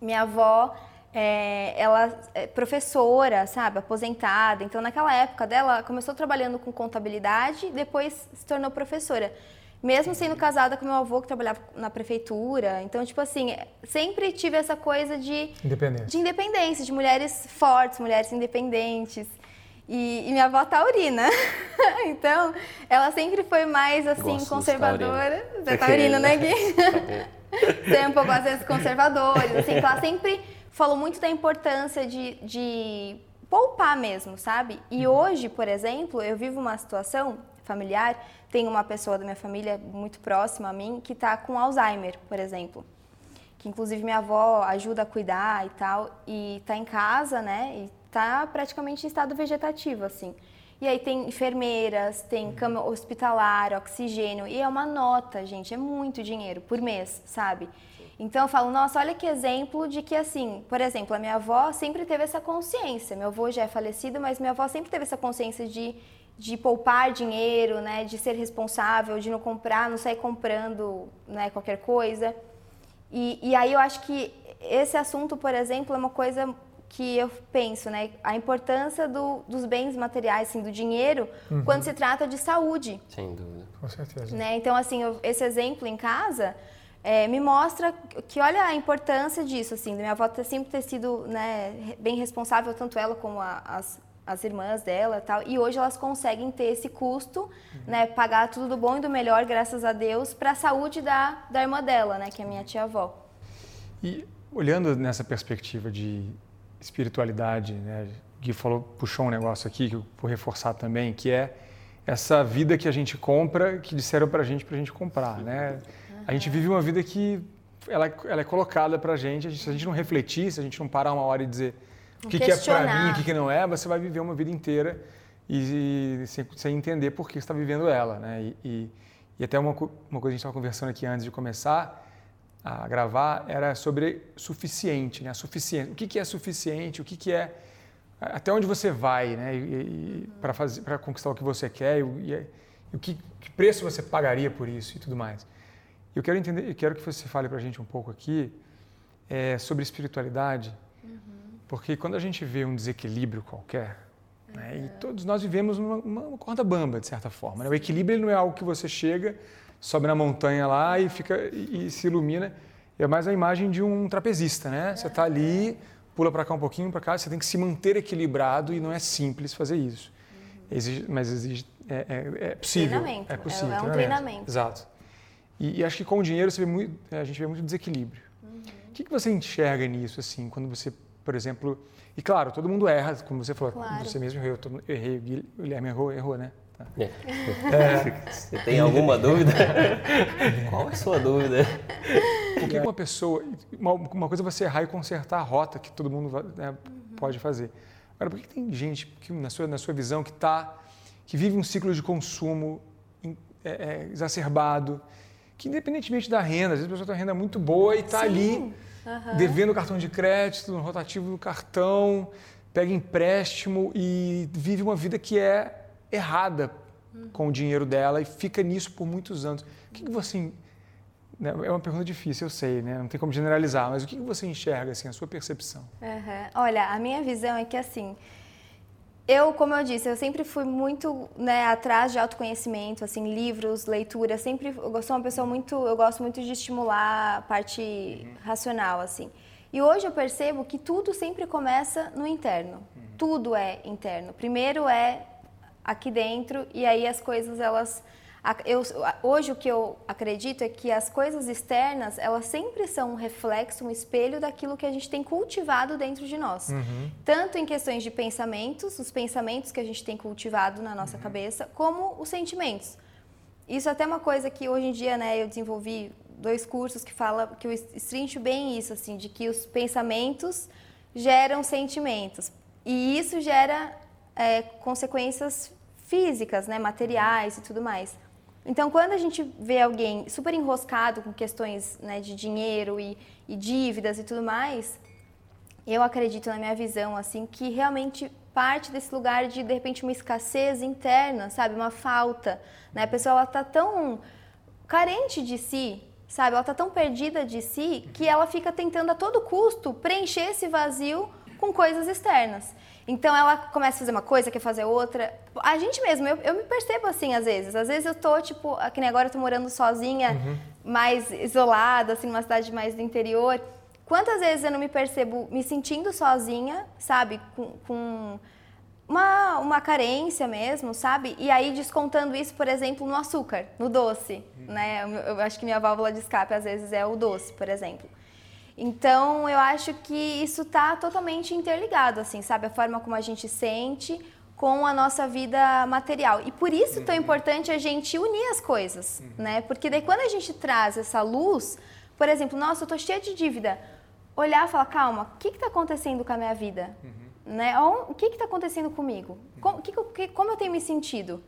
Minha avó é, ela é professora, sabe, aposentada. Então, naquela época dela, começou trabalhando com contabilidade, depois se tornou professora. Mesmo sendo casada com meu avô, que trabalhava na prefeitura. Então, tipo assim, sempre tive essa coisa de... Independência. De independência, de mulheres fortes, mulheres independentes. E, e minha avó taurina. então, ela sempre foi mais, assim, Gosto conservadora. Você é taurina, né, Gui? Tem um pouco, às vezes, conservadores. Assim, ela sempre falou muito da importância de, de poupar mesmo, sabe? E uhum. hoje, por exemplo, eu vivo uma situação familiar, tem uma pessoa da minha família muito próxima a mim que está com Alzheimer, por exemplo. Que inclusive minha avó ajuda a cuidar e tal, e está em casa, né? E está praticamente em estado vegetativo, assim. E aí tem enfermeiras, tem uhum. cama hospitalar, oxigênio, e é uma nota, gente, é muito dinheiro por mês, sabe? Então eu falo, nossa, olha que exemplo de que assim, por exemplo, a minha avó sempre teve essa consciência. Meu avô já é falecido, mas minha avó sempre teve essa consciência de, de poupar dinheiro, né, de ser responsável, de não comprar, não sair comprando, né, qualquer coisa. E, e aí eu acho que esse assunto, por exemplo, é uma coisa que eu penso, né, a importância do, dos bens materiais, assim, do dinheiro, uhum. quando se trata de saúde. Sem dúvida. Com certeza. Né? Então, assim, eu, esse exemplo em casa é, me mostra que olha a importância disso, assim, da minha avó ter, sempre ter sido né, bem responsável, tanto ela como a, as, as irmãs dela tal, e hoje elas conseguem ter esse custo, uhum. né, pagar tudo do bom e do melhor, graças a Deus, para a saúde da, da irmã dela, né, que é a minha tia-avó. E olhando nessa perspectiva de espiritualidade, né, Gui falou, puxou um negócio aqui que eu vou reforçar também, que é essa vida que a gente compra, que disseram para a gente para a gente comprar, né? A gente vive uma vida que ela, ela é colocada para a gente, se a gente não refletir, se a gente não parar uma hora e dizer o que, que é para mim, o que, que não é, você vai viver uma vida inteira e, e sem, sem, entender por que você está vivendo ela, né? E, e, e até uma, uma coisa que a gente estava conversando aqui antes de começar a gravar era sobre suficiente, né? Suficiente. O que, que é suficiente? O que, que é até onde você vai, né? para fazer, para conquistar o que você quer e, e, o que, que preço você pagaria por isso e tudo mais. Eu quero entender, eu quero que você fale para a gente um pouco aqui é, sobre espiritualidade, uhum. porque quando a gente vê um desequilíbrio qualquer, uhum. né, e uhum. todos nós vivemos uma, uma, corda bamba de certa forma. Né? O equilíbrio não é algo que você chega, sobe na montanha lá e fica e, e se ilumina. É mais a imagem de um trapezista, né? Você está ali, pula para cá um pouquinho, para cá. Você tem que se manter equilibrado e não é simples fazer isso. Uhum. Exige, mas exige é, é, é possível. Treinamento. É possível. É, é um treinamento. treinamento. Exato. E, e, acho que com o dinheiro você vê muito, é, a gente vê muito desequilíbrio. Uhum. O que, que você enxerga nisso, assim, quando você, por exemplo... E claro, todo mundo erra, como você falou, claro. você mesmo errou, eu errei, o Guilherme errou, errou, né? Tá. É. É. Você tem alguma dúvida? Qual é a sua dúvida? Porque uma pessoa, uma, uma coisa é você errar e consertar a rota que todo mundo né, uhum. pode fazer. Agora, por que tem gente que, na sua, na sua visão que tá, que vive um ciclo de consumo é, é, exacerbado, que independentemente da renda, às vezes a pessoa tem uma renda muito boa e está ali uhum. devendo cartão de crédito, no rotativo do cartão, pega empréstimo e vive uma vida que é errada uhum. com o dinheiro dela e fica nisso por muitos anos. O que, que você né, é uma pergunta difícil, eu sei, né? Não tem como generalizar, mas o que você enxerga, assim, a sua percepção? Uhum. Olha, a minha visão é que, assim, eu, como eu disse, eu sempre fui muito né, atrás de autoconhecimento, assim, livros, leitura, sempre, eu sou uma pessoa muito, eu gosto muito de estimular a parte uhum. racional, assim. E hoje eu percebo que tudo sempre começa no interno. Uhum. Tudo é interno. Primeiro é aqui dentro e aí as coisas elas eu, hoje o que eu acredito é que as coisas externas, elas sempre são um reflexo, um espelho daquilo que a gente tem cultivado dentro de nós. Uhum. Tanto em questões de pensamentos, os pensamentos que a gente tem cultivado na nossa uhum. cabeça, como os sentimentos. Isso é até uma coisa que hoje em dia, né, eu desenvolvi dois cursos que fala que eu estrincho bem isso, assim, de que os pensamentos geram sentimentos. E isso gera é, consequências físicas, né, materiais e tudo mais. Então, quando a gente vê alguém super enroscado com questões né, de dinheiro e, e, dívidas e tudo mais, eu acredito na minha visão assim que realmente parte desse lugar de de repente uma escassez interna, sabe, uma falta, né? A pessoa ela tá tão carente de si, sabe? Ela tá tão perdida de si que ela fica tentando a todo custo preencher esse vazio com coisas externas. Então ela começa a fazer uma coisa, quer fazer outra. A gente mesmo, eu, eu me percebo assim às vezes. Às vezes eu tô, tipo, que nem agora eu tô morando sozinha, uhum. mais isolada, assim, numa cidade mais do interior. Quantas vezes eu não me percebo me sentindo sozinha, sabe? Com, com uma, uma carência mesmo, sabe? E aí descontando isso, por exemplo, no açúcar, no doce, uhum. né? Eu, eu acho que minha válvula de escape às vezes é o doce, por exemplo. Então, eu acho que isso está totalmente interligado, assim, sabe? A forma como a gente sente com a nossa vida material. E por isso tão uhum. importante a gente unir as coisas, uhum. né? Porque daí quando a gente traz essa luz, por exemplo, nossa, eu tô cheia de dívida. Olhar e falar, calma, o que está acontecendo com a minha vida? Uhum. Né? O que está acontecendo comigo? Como, que, como eu tenho me sentido?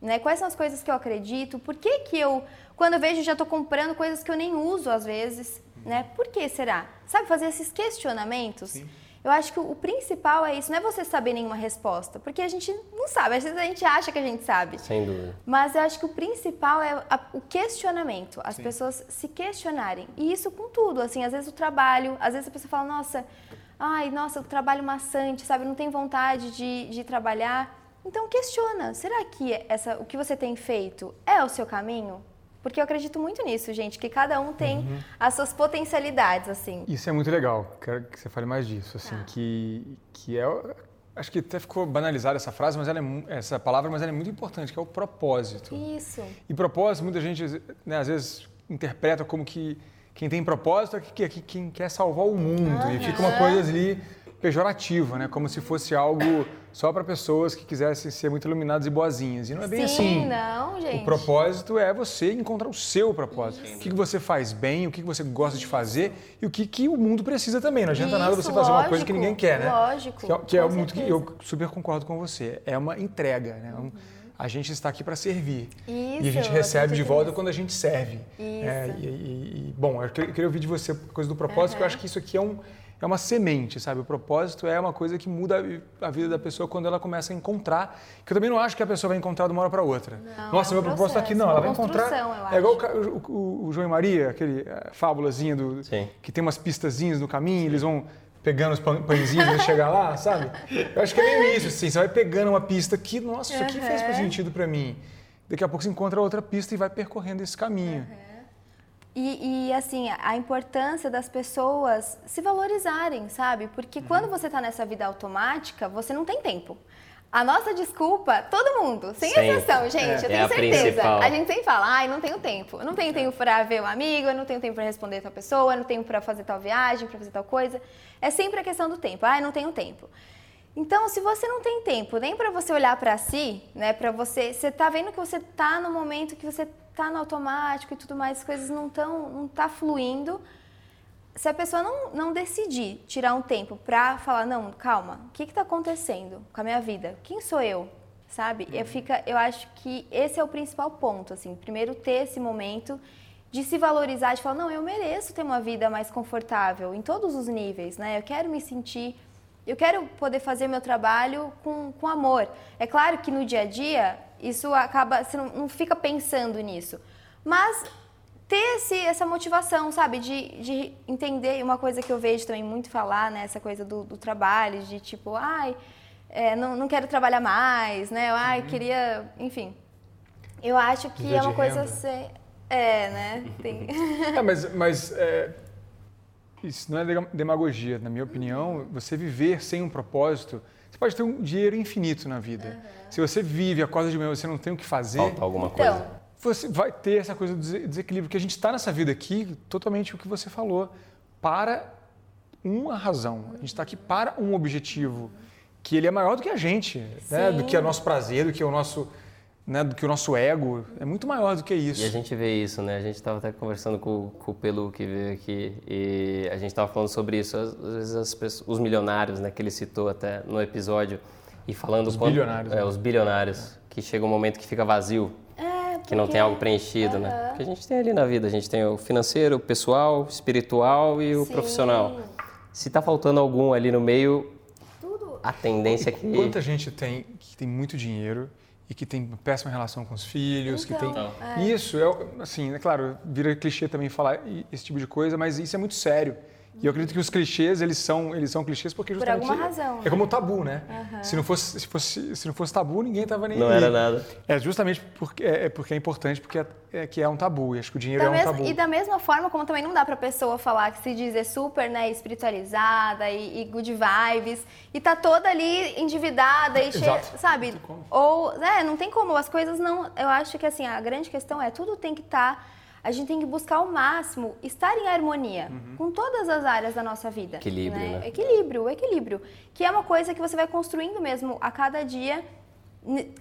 Né? Quais são as coisas que eu acredito? Por que, que eu, quando eu vejo, já estou comprando coisas que eu nem uso às vezes? Né? Por que será? Sabe, fazer esses questionamentos. Sim. Eu acho que o principal é isso, não é você saber nenhuma resposta, porque a gente não sabe, às vezes a gente acha que a gente sabe. Sem dúvida. Mas eu acho que o principal é a, o questionamento, as Sim. pessoas se questionarem. E isso com tudo, assim, às vezes o trabalho, às vezes a pessoa fala, nossa, ai, nossa, o trabalho maçante, sabe, não tem vontade de, de trabalhar. Então questiona, será que essa, o que você tem feito é o seu caminho? Porque eu acredito muito nisso, gente, que cada um tem uhum. as suas potencialidades, assim. Isso é muito legal, quero que você fale mais disso, assim, ah. que, que é... Acho que até ficou banalizada essa frase, mas ela é, essa palavra, mas ela é muito importante, que é o propósito. Isso. E propósito, muita gente, né, às vezes, interpreta como que quem tem propósito é que, que, quem quer salvar o mundo. Uhum. E fica uma coisa ali pejorativa, né? Como se fosse algo só para pessoas que quisessem ser muito iluminadas e boazinhas. E não é bem Sim, assim. não, gente. O propósito é você encontrar o seu propósito. Isso. O que, você faz bem, o que, você gosta de fazer e o que, que o mundo precisa também. Não adianta Isso, nada você fazer lógico, uma coisa que ninguém quer, né? Lógico. Que é, que é muito que eu super concordo com você. É uma entrega, né? Um, a gente está aqui para servir. Isso, e a gente recebe de volta quando a gente serve. Isso. É, e, e, e, bom, eu queria ouvir de você a coisa do propósito, uhum. que eu acho que isso aqui é um é uma semente, sabe? O propósito é uma coisa que muda a vida da pessoa quando ela começa a encontrar. Que eu também não acho que a pessoa vai encontrar de uma hora para outra. Não, Nossa, é um meu propósito está aqui. Não, ela vai encontrar. É igual o, o, o, João e Maria, aquele é, fábulazinho do, que tem umas pistazinhas no caminho, eles vão pegando os pãezinhos e chegar lá, sabe? Eu acho que é meio isso, assim. Você vai pegando uma pista que, nossa, isso aqui uhum. fez sentido para mim. Daqui a pouco você encontra outra pista e vai percorrendo esse caminho. Uhum. E, e, assim, a importância das pessoas se valorizarem, sabe? Porque uhum. quando você está nessa vida automática, você não tem tempo. A nossa desculpa, todo mundo, sem Sempre. exceção, gente, é. eu tenho é certeza. Principal. A gente sempre fala, ai, não tenho tempo. Eu não tenho tempo para ver um amigo, eu não tenho tempo para responder tal pessoa, eu não tenho para fazer tal viagem, para fazer tal coisa. É sempre a questão do tempo. Ai, não tenho tempo. Então, se você não tem tempo nem para você olhar para si, né, para você, você tá vendo que você tá no momento que você tá no automático e tudo mais, as coisas não estão, não tá fluindo. se a pessoa não, não decidir tirar um tempo para falar, não, calma, o que está acontecendo com a minha vida? Quem sou eu? Sabe? Eu, fica, eu acho que esse é o principal ponto, assim. Primeiro, ter esse momento de se valorizar, de falar, não, eu mereço ter uma vida mais confortável em todos os níveis, né? Eu quero me sentir, eu quero poder fazer meu trabalho com, com amor. É claro que no dia a dia, isso acaba, você não, não fica pensando nisso. Mas ter esse, essa motivação, sabe? De, de entender uma coisa que eu vejo também muito falar, né? Essa coisa do, do trabalho, de tipo, ai, é, não, não quero trabalhar mais, né? Ai, uhum. queria, enfim. Eu acho que Viver é uma coisa ser. É, né? Tem... é, mas mas é, isso não é demagogia. Na minha opinião, você viver sem um propósito, você pode ter um dinheiro infinito na vida. Uhum. Se você vive, acorda de manhã, você não tem o que fazer. Falta alguma coisa. Então, você vai ter essa coisa do desequilíbrio, que a gente está nessa vida aqui, totalmente o que você falou, para uma razão. A gente está aqui para um objetivo, que ele é maior do que a gente, né? do que o nosso prazer, do que o nosso, né? do que o nosso ego. É muito maior do que isso. E a gente vê isso, né? A gente estava até conversando com, com, o Pelu que veio aqui e a gente estava falando sobre isso. Às vezes as pessoas, os milionários, né? Que ele citou até no episódio e falando os quando, bilionários, é, né? os bilionários, que chega um momento que fica vazio que não tem algo preenchido, uhum. né? Que a gente tem ali na vida, a gente tem o financeiro, o pessoal, o espiritual e o Sim. profissional. Se está faltando algum ali no meio, Tudo. a tendência é que... Quanta gente tem que tem muito dinheiro e que tem péssima relação com os filhos, então, que tem... Então. É. Isso, é, assim, é claro, vira clichê também falar esse tipo de coisa, mas isso é muito sério. E eu acredito que os clichês, eles são, eles são clichês porque justamente... Por alguma razão. É como o tabu, né? Uhum. Se, não fosse, se, fosse, se não fosse tabu, ninguém tava nem Não era nada. É justamente porque é, é, porque é importante, porque é, é, que é um tabu. E acho que o dinheiro da é um tabu. E da mesma forma, como também não dá pra pessoa falar que se diz é super né, espiritualizada e, e good vibes, e tá toda ali endividada e cheia, sabe? Ou, é, não tem como. As coisas não... Eu acho que, assim, a grande questão é tudo tem que estar... Tá a gente tem que buscar ao máximo estar em harmonia uhum. com todas as áreas da nossa vida. Equilíbrio, né? né? Equilíbrio, equilíbrio. Que é uma coisa que você vai construindo mesmo a cada dia,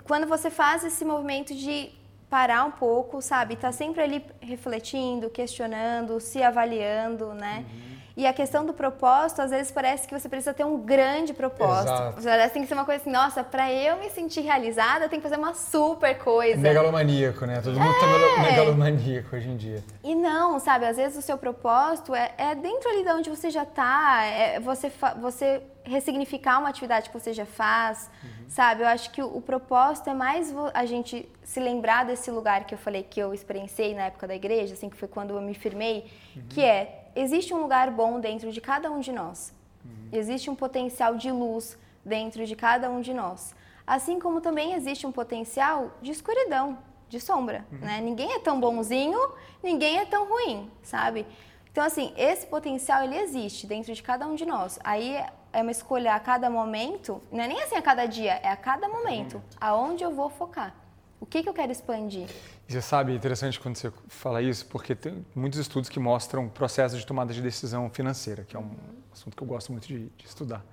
quando você faz esse movimento de parar um pouco, sabe? Tá sempre ali refletindo, questionando, se avaliando, né? Uhum. E a questão do propósito, às vezes parece que você precisa ter um grande propósito. Exato. Parece tem que ser uma coisa assim, nossa, para eu me sentir realizada, eu tenho que fazer uma super coisa. Megalomaníaco, né? Todo mundo tá é. tá megalomaníaco hoje em dia. E não, sabe? Às vezes o seu propósito é, é dentro ali de onde você já tá, é você, você ressignificar uma atividade que você já faz, uhum. sabe? Eu acho que o, o, propósito é mais a gente se lembrar desse lugar que eu falei que eu experienciei na época da igreja, assim, que foi quando eu me firmei, uhum. que é existe um lugar bom dentro de cada um de nós. Uhum. Existe um potencial de luz dentro de cada um de nós. Assim como também existe um potencial de escuridão, de sombra. Uhum. Né? Ninguém é tão bonzinho, ninguém é tão ruim, sabe? Então, assim, esse potencial ele existe dentro de cada um de nós. Aí é uma escolha a cada momento, não é nem assim a cada dia, é a cada momento, aonde eu vou focar. O que, que eu quero expandir? E você sabe, é interessante quando você fala isso, porque tem muitos estudos que mostram processos de tomada de decisão financeira, que é um assunto que eu gosto muito de, de estudar.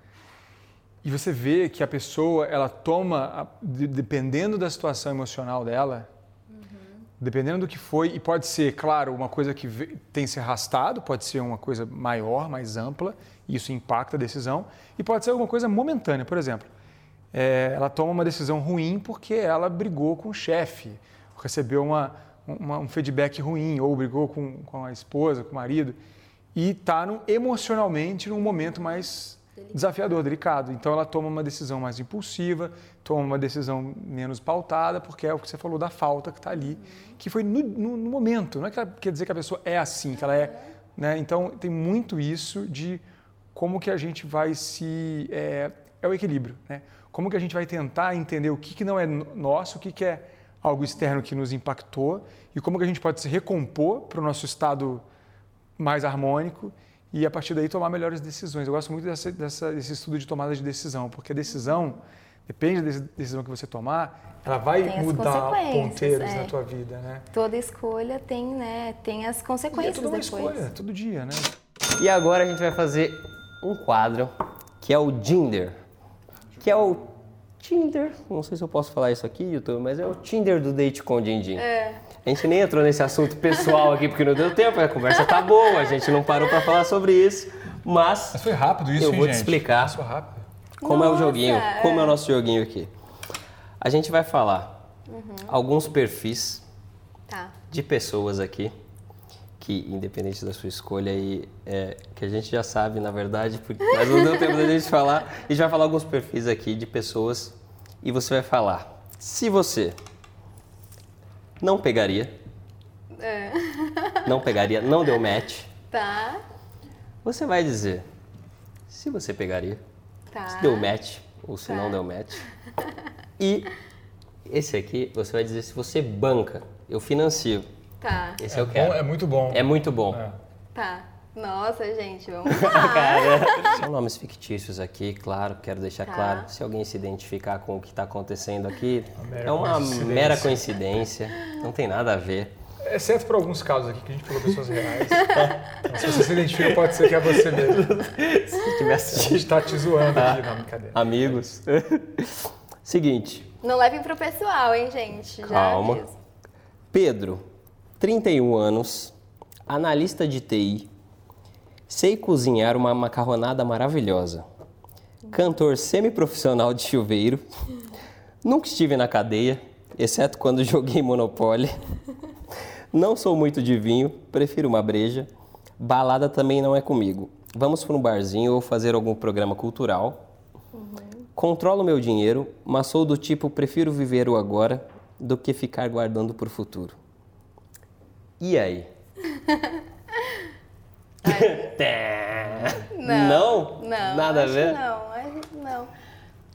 E você vê que a pessoa, ela toma, dependendo da situação emocional dela, uhum. dependendo do que foi, e pode ser, claro, uma coisa que tem se arrastado, pode ser uma coisa maior, mais ampla, e isso impacta a decisão, e pode ser alguma coisa momentânea. Por exemplo, é, ela toma uma decisão ruim porque ela brigou com o chefe, recebeu uma, uma, um feedback ruim, ou brigou com, com a esposa, com o marido, e está emocionalmente num momento mais desafiador, delicado. Então ela toma uma decisão mais impulsiva, toma uma decisão menos pautada, porque é o que você falou da falta que está ali, que foi no, no, no, momento. Não é que ela, quer dizer que a pessoa é assim, que ela é. Né? Então tem muito isso de como que a gente vai se. É, é o equilíbrio. Né? Como que a gente vai tentar entender o que, que não é nosso, o que, que é algo externo que nos impactou e como que a gente pode se recompor para o nosso estado mais harmônico e a partir daí tomar melhores decisões. Eu gosto muito dessa, dessa, desse estudo de tomada de decisão, porque a decisão, depende da decisão que você tomar, ela vai mudar ponteiros é. na tua vida, né? Toda escolha tem, né, tem as consequências e é tudo uma depois. escolha, todo dia, né? E agora a gente vai fazer um quadro que é o Ginder que é o Tinder, não sei se eu posso falar isso aqui, YouTube, mas é o Tinder do date com o Dindim. É. A gente nem entrou nesse assunto pessoal aqui porque não deu tempo, a conversa tá boa, a gente não parou para falar sobre isso, mas... Mas foi rápido isso, Eu hein, vou gente? te explicar Passou rápido. como é o Nossa, joguinho, é. como é o nosso joguinho aqui. A gente vai falar alguns perfis Tá. de pessoas aqui que, independente da sua escolha, aí, é, que a gente já sabe, na verdade, porque, mas não deu tempo da gente falar. A gente vai falar alguns perfis aqui de pessoas e você vai falar se você não pegaria, É. não pegaria, não deu match, Tá. você vai dizer se você pegaria, Tá. se deu match ou se não deu match. E esse aqui você vai dizer se você banca, eu financio. Tá. Esse É, eu quero. bom, é muito bom. É muito bom. É. Tá. Nossa, gente, vamos lá. Cara, são nomes fictícios aqui, claro, quero deixar Tá. claro. Se alguém se identificar com o que está acontecendo aqui, é uma coincidência. mera coincidência, não tem nada a ver. Exceto por alguns casos aqui que a gente falou pessoas reais. Então, se você se identifica, pode ser que é você mesmo. Se tiver A assistindo, gente tá te zoando aqui, não, brincadeira. amigos. Seguinte, Não levem pro pessoal, hein, gente? Calma. Pedro, 31 anos, analista de TI, sei cozinhar uma macarronada maravilhosa, cantor semiprofissional de chuveiro, nunca estive na cadeia, exceto quando joguei Monopoly, não sou muito de vinho, prefiro uma breja, balada também não é comigo. Vamos para um barzinho ou fazer algum programa cultural. Controlo meu dinheiro, mas sou do tipo prefiro viver o agora do que ficar guardando para o futuro. E aí? não. Não. Nada a ver? Não, acho não.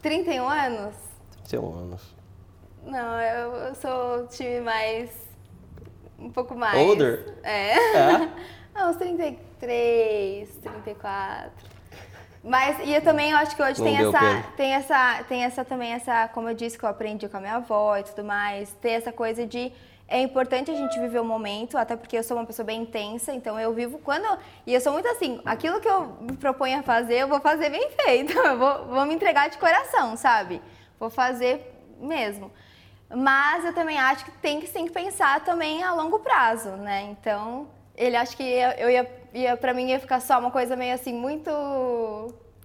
31 anos? Seu anos. Não, eu, eu sou time mais. Um pouco mais. Older? É. É? Não, uns 33, 34. Mas, e eu também eu acho que hoje Não tem essa, tem essa, tem essa também, essa, como eu disse, que eu aprendi com a minha avó e tudo mais, ter essa coisa de é importante a gente viver o momento, até porque eu sou uma pessoa bem intensa, então eu vivo quando. eu- e eu sou muito assim, aquilo que eu me proponho a fazer, eu vou fazer bem feito. Eu vou, vou me entregar de coração, sabe? Vou fazer mesmo. Mas eu também acho que tem que sim pensar também a longo prazo, né? Então, ele acha que eu eu ia, ia para mim ia ficar só uma coisa meio assim muito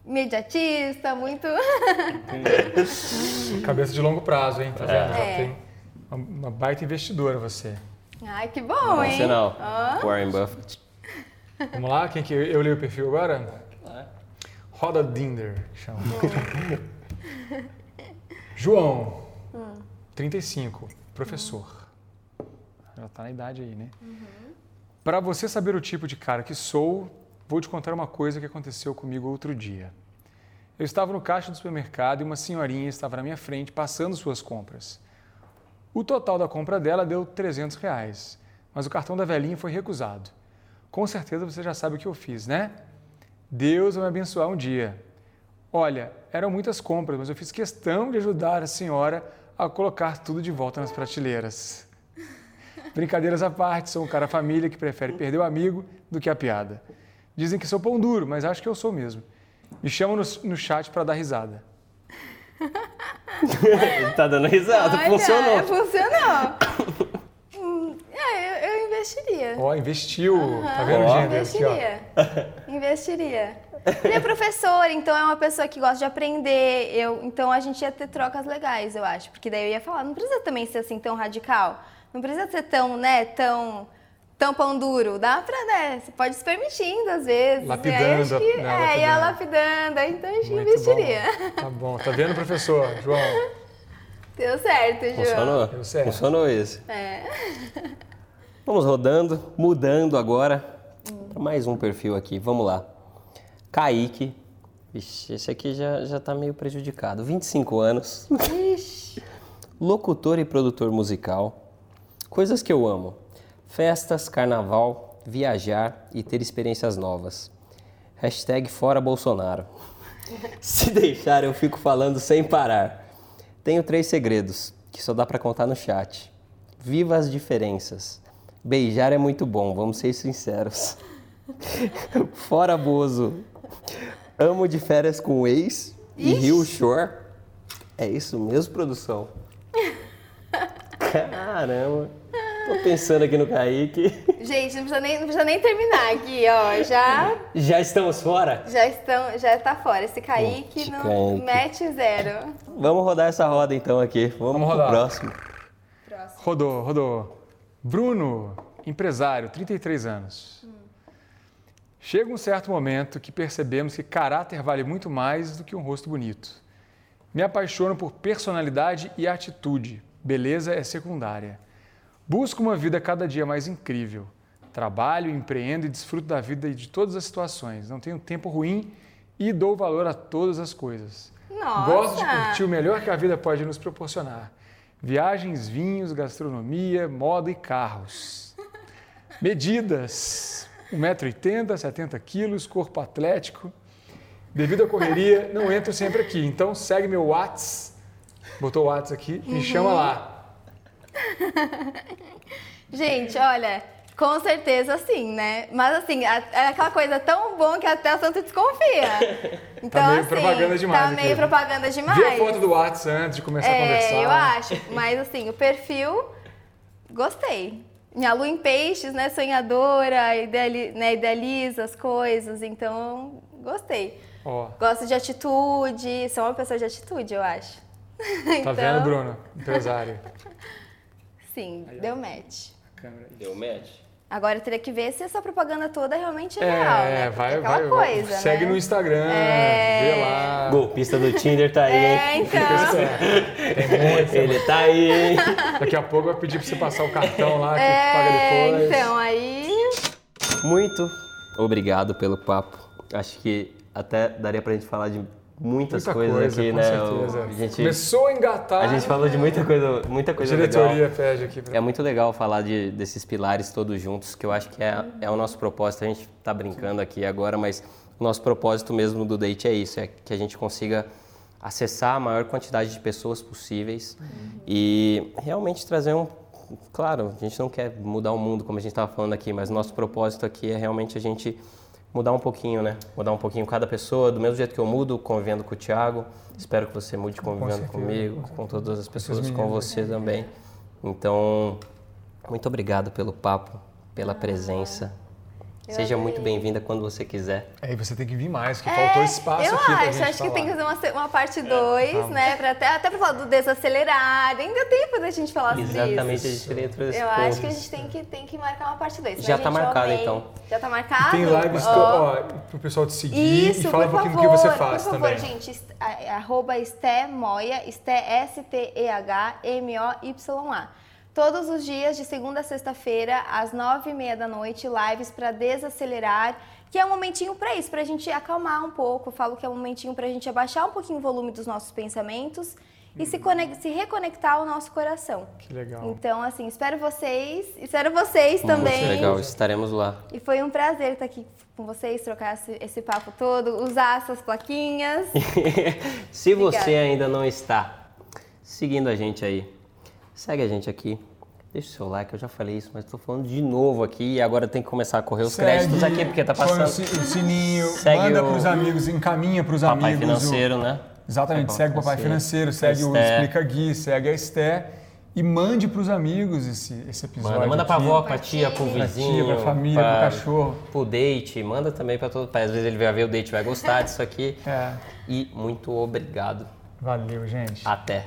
imediatista, muito Cabeça de longo prazo, hein? Tá vendo? Já É. tem uma, uma baita investidora você. Ai, que bom, hein? Sinal. Ó. Warren Buffett. Vamos lá? Quem que eu leio o perfil agora? Roda Dinder, que chama. João, 35, professor. Já tá na idade aí, né? Para você saber o tipo de cara que sou, vou te contar uma coisa que aconteceu comigo outro dia. Eu estava no caixa do supermercado e uma senhorinha estava na minha frente passando suas compras. O total da compra dela deu 300 reais, mas o cartão da velhinha foi recusado. Com certeza você já sabe o que eu fiz, né? Deus vai me abençoar um dia. Olha, eram muitas compras, mas eu fiz questão de ajudar a senhora a colocar tudo de volta nas prateleiras. Brincadeiras à parte, sou um cara família que prefere perder o amigo do que a piada. Dizem que sou pão duro, mas acho que eu sou mesmo. Me chamam no, no chat para dar risada. Ele tá dando risada, Olha, funcionou. Funcionou. Hum, é, eu, eu investiria. Ó, investiu. Tá vendo Ó. o gênero aqui, ó? Investiria. Investiria. Ele é professor, então é uma pessoa que gosta de aprender. Eu, então a gente ia ter trocas legais, eu acho. Porque daí eu ia falar, não precisa também ser assim tão radical. Não precisa ser tão, né, tão, tão pão duro. Dá pra, né? Você pode se permitindo às vezes. Lapidando, E aí, acho que, né, é, ia lapidando. lapidando. Então a gente Muito investiria. bom. Tá bom. Tá vendo, professor? João? Deu certo, João. Funcionou? Deu certo. Funcionou esse. É. Vamos rodando, mudando agora para mais um perfil aqui. Vamos lá. Kaique. Vixe, esse aqui já, já tá meio prejudicado. 25 anos. Ixi. Locutor e produtor musical. Coisas que eu amo: festas, carnaval, viajar e ter experiências novas. Hashtag fora Bolsonaro. Se deixar, eu fico falando sem parar. Tenho três segredos que só dá pra contar no chat. Viva as diferenças. Beijar é muito bom, vamos ser sinceros. Fora Bozo. Amo de férias com o ex e Ixi. Rio Shore. É isso mesmo, produção? Caramba. Tô pensando aqui no Kaique. Gente, não precisa nem, não precisa nem terminar aqui, ó. Já. Já estamos fora? Já estão, já tá fora. Esse Kaique não mete zero. Vamos rodar essa roda então aqui. Vamos, Vamos rodar. próximo. próximo. Rodou, rodou. Bruno, empresário, 33 anos. Hum. Chega um certo momento que percebemos que caráter vale muito mais do que um rosto bonito. Me apaixono por personalidade e atitude. Beleza é secundária. Busco uma vida cada dia mais incrível. Trabalho, empreendo e desfruto da vida e de todas as situações. Não tenho tempo ruim e dou valor a todas as coisas. Nossa. Gosto de curtir o melhor que a vida pode nos proporcionar. Viagens, vinhos, gastronomia, moda e carros. Medidas: 1,80m, 70 quilos, corpo atlético. Devido à correria, não entro sempre aqui. Então segue meu Whats. Botou o Whats aqui, me uhum. chama lá. Gente, olha, com certeza sim, né? Mas assim, é aquela coisa tão bom que até o santo desconfia. Então, tá meio assim, propaganda demais. Tá meio aqui. propaganda demais. Vê a foto do WhatsApp antes de começar é, a conversar. Eu acho, mas assim, o perfil, gostei. Minha lua em peixes, né? Sonhadora, ideali, né? idealiza as coisas, então gostei. Oh. Gosto de atitude, sou uma pessoa de atitude, eu acho. Tá então... vendo, Bruno? Empresário. Sim, Aí, deu match. Deu match. Agora eu teria que ver se essa propaganda toda realmente é, é real, né? vai, é aquela vai, coisa, vai. Segue né? no Instagram, é... vê lá. Golpista do Tinder tá aí, é, então. Tem muito. Ele tá aí. Daqui a pouco vai pedir pra você passar o cartão lá, que é, paga depois. Então, aí... Muito obrigado pelo papo. Acho que até daria pra gente falar de muitas muita coisas coisa, aqui, com né? Certeza. a gente, Começou a engatar. A gente falou de muita coisa, muita coisa a diretoria legal. pede aqui. Pra... É muito legal falar de, desses pilares todos juntos, que eu acho que é, é o nosso propósito. A gente está brincando aqui agora, mas o nosso propósito mesmo do Date é isso, é que a gente consiga acessar a maior quantidade de pessoas possíveis uhum. e realmente trazer um claro, a gente não quer mudar o mundo como a gente estava falando aqui, mas nosso propósito aqui é realmente a gente mudar um pouquinho, né? Mudar um pouquinho cada pessoa, do mesmo jeito que eu mudo convivendo com o Thiago. Espero que você mude convivendo com comigo, com todas as pessoas, com você também. Então, muito obrigado pelo papo, pela presença. Seja muito bem-vinda quando você quiser. É, e você tem que vir mais, que é, faltou espaço eu aqui pra acho, gente acho falar. que tem que fazer uma, uma parte 2, é, né? Pra até, até pra falar do desacelerar. Ainda tem tempo da gente falar Exatamente, sobre isso. Exatamente, a gente queria trazer Eu acho que a gente tem que, tem que marcar uma parte 2. Já tá marcado, então. Já tá marcado? Tem lives oh. ó, pro pessoal te seguir isso, e fala um pouquinho do que você faz por também. Por favor, gente, arroba Esté Moia, Esté S-T-E-H-M-O-Y-A. Todos os dias, de segunda a sexta-feira, às nove e meia da noite, lives para desacelerar, que é um momentinho para isso, para a gente acalmar um pouco. Eu falo que é um momentinho para a gente abaixar um pouquinho o volume dos nossos pensamentos e se, se, reconectar ao nosso coração. Que legal. Então, assim, espero vocês, espero vocês também. Que legal, estaremos lá. E foi um prazer estar aqui com vocês, trocar esse, esse papo todo, usar essas plaquinhas. se Obrigada. você ainda não está seguindo a gente aí, Segue a gente aqui. Deixa o seu like, eu já falei isso, mas estou falando de novo aqui e agora tem que começar a correr os Segue, créditos aqui, porque tá passando. O sininho, segue manda para os amigos, encaminha para os amigos. Papai financeiro, o... né? Exatamente, segue o Papai Financeiro, segue o Explica Gui, segue a Esté e mande para os amigos esse, esse episódio. Manda, manda para a avó, para a tia, para o vizinho, para a família, para o cachorro. Para o date, manda também para todo. Às vezes ele vai ver o date vai gostar disso aqui. É. E muito obrigado. Valeu, gente. Até.